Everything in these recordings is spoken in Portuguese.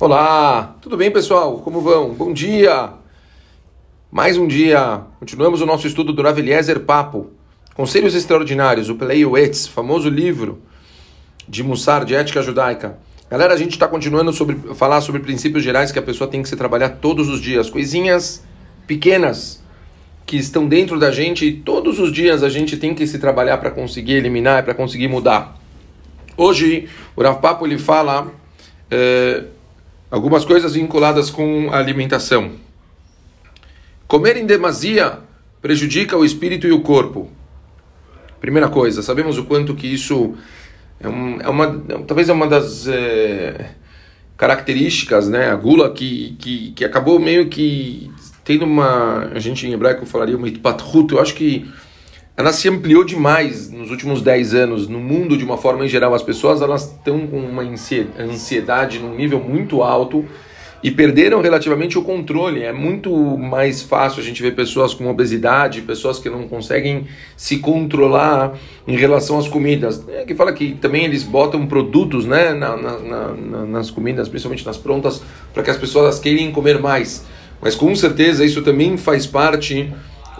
Olá, tudo bem pessoal? Como vão? Bom dia! Mais um dia, continuamos o nosso estudo do Rav Eliezer Papo, Conselhos Extraordinários, o Pleiuetz, famoso livro de Mussar, de ética judaica. Galera, a gente está continuando sobre falar sobre princípios gerais que a pessoa tem que se trabalhar todos os dias, coisinhas pequenas que estão dentro da gente e todos os dias a gente tem que se trabalhar para conseguir eliminar, para conseguir mudar. Hoje, o Rav Papo ele fala... Eh, Algumas coisas vinculadas com a alimentação. Comer em demasia prejudica o espírito e o corpo. Primeira coisa, sabemos o quanto que isso é, um, é uma, talvez é uma das é, características, né, a gula que, que, que acabou meio que tendo uma, a gente em hebraico falaria uma itpatrut, eu acho que ela se ampliou demais nos últimos 10 anos no mundo de uma forma em geral. As pessoas elas estão com uma ansiedade num nível muito alto e perderam relativamente o controle. É muito mais fácil a gente ver pessoas com obesidade, pessoas que não conseguem se controlar em relação às comidas. É que fala que também eles botam produtos né, na, na, na, nas comidas, principalmente nas prontas, para que as pessoas queiram comer mais. Mas com certeza isso também faz parte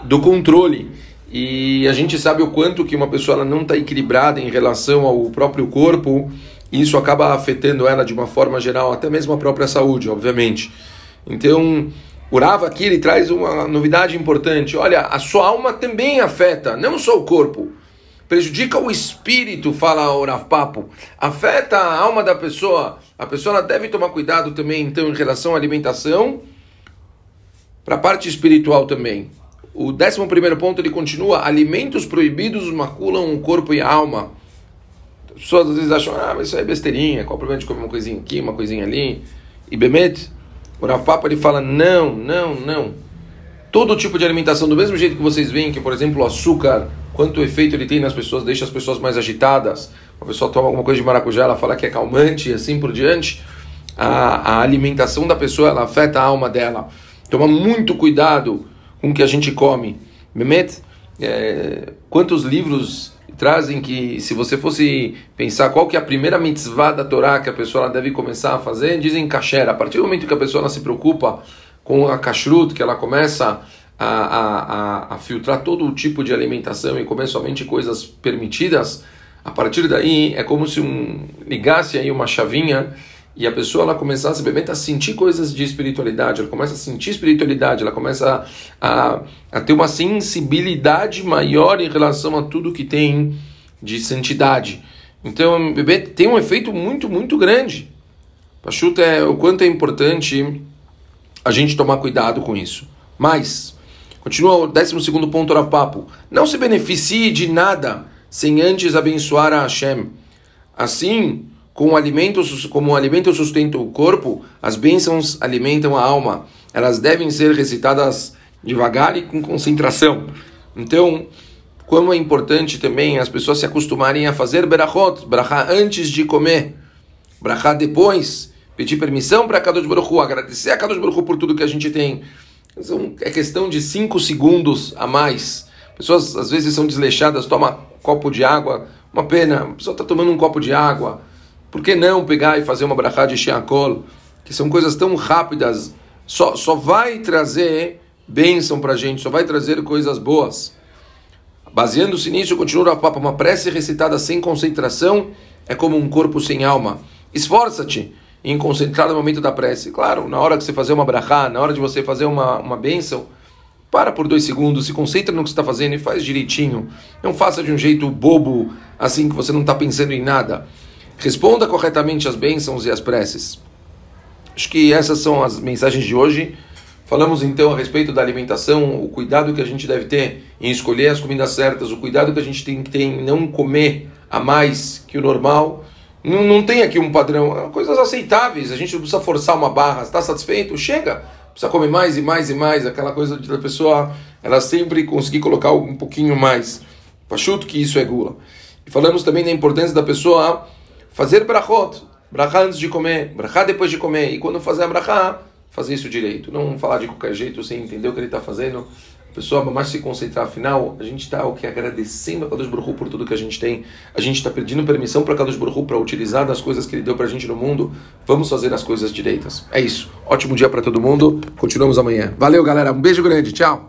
do controle. E a gente sabe o quanto que uma pessoa não está equilibrada em relação ao próprio corpo, isso acaba afetando ela de uma forma geral, até mesmo a própria saúde, obviamente. Então, o Rava aqui ele traz uma novidade importante. Olha, a sua alma também afeta, não só o corpo. Prejudica o espírito, fala o Rav Papo. Afeta a alma da pessoa. A pessoa deve tomar cuidado também, então, em relação à alimentação, para a parte espiritual também. O décimo primeiro ponto ele continua: alimentos proibidos maculam o corpo e a alma. As pessoas às vezes acham, ah, mas isso é besteirinha, qual o problema de comer uma coisinha aqui, uma coisinha ali? E Bemet, o Rav ele fala: não, não, não. Todo tipo de alimentação, do mesmo jeito que vocês veem que, por exemplo, o açúcar, quanto efeito ele tem nas pessoas, deixa as pessoas mais agitadas. Uma pessoa toma alguma coisa de maracujá, ela fala que é calmante e assim por diante. A, a alimentação da pessoa ela afeta a alma dela. Toma muito cuidado com o que a gente come. Mehmet, é, quantos livros trazem que, se você fosse pensar qual que é a primeira mitzvah da Torá que a pessoa deve começar a fazer, dizem kasher. A partir do momento que a pessoa se preocupa com a kashrut, que ela começa a, a, a, a filtrar todo o tipo de alimentação e comer somente coisas permitidas, a partir daí é como se um, ligasse aí uma chavinha e a pessoa ela começa a simplesmente a sentir coisas de espiritualidade, ela começa a sentir espiritualidade, ela começa a, a ter uma sensibilidade maior em relação a tudo que tem de santidade. Então, bebê tem um efeito muito, muito grande. Pachuta é o quanto é importante a gente tomar cuidado com isso. Mas, continua o 12 ponto do papo. Não se beneficie de nada sem antes abençoar a Hashem. Assim, com alimentos, como alimento sustenta o corpo, as bênçãos alimentam a alma. Elas devem ser recitadas devagar e com concentração. Então, como é importante também as pessoas se acostumarem a fazer berachot, brachá antes de comer, brachá depois, pedir permissão para Kadosh Baruch Hu, agradecer a Kadosh Baruch Hu por tudo que a gente tem. É questão de cinco segundos a mais. Pessoas às vezes são desleixadas, toma um copo de água, uma pena, a pessoa está tomando um copo de água, por que não pegar e fazer uma brachá de Sheakol, que são coisas tão rápidas, só, só vai trazer bênção para a gente, só vai trazer coisas boas. Baseando-se nisso, continua a papa, uma prece recitada sem concentração é como um corpo sem alma. Esforça-te em concentrar no momento da prece. Claro, na hora que você fazer uma brachá, na hora de você fazer uma, uma bênção, para por dois segundos, se concentra no que você está fazendo e faz direitinho. Não faça de um jeito bobo, assim que você não está pensando em nada. Responda corretamente as bênçãos e as preces. Acho que essas são as mensagens de hoje. Falamos então a respeito da alimentação, o cuidado que a gente deve ter em escolher as comidas certas, o cuidado que a gente tem que ter em não comer a mais que o normal. Não, não tem aqui um padrão, coisas aceitáveis, a gente não precisa forçar uma barra. Está satisfeito? Chega! Precisa comer mais e mais e mais, aquela coisa da pessoa, ela sempre conseguir colocar um pouquinho mais. Pachuto que isso é gula. E falamos também da importância da pessoa fazer brachot, brachá antes de comer, brachá depois de comer, e quando fazer a brachá, fazer isso direito. Não falar de qualquer jeito sem entender o que ele está fazendo. Pessoal, mas se concentrar, afinal, a gente está o que agradecendo a Kadosh Baruch por tudo que a gente tem. A gente está pedindo permissão para Kadosh Baruch para utilizar das coisas que ele deu para a gente no mundo. Vamos fazer as coisas direitas. É isso. Ótimo dia para todo mundo. Continuamos amanhã. Valeu, galera. Um beijo grande. Tchau.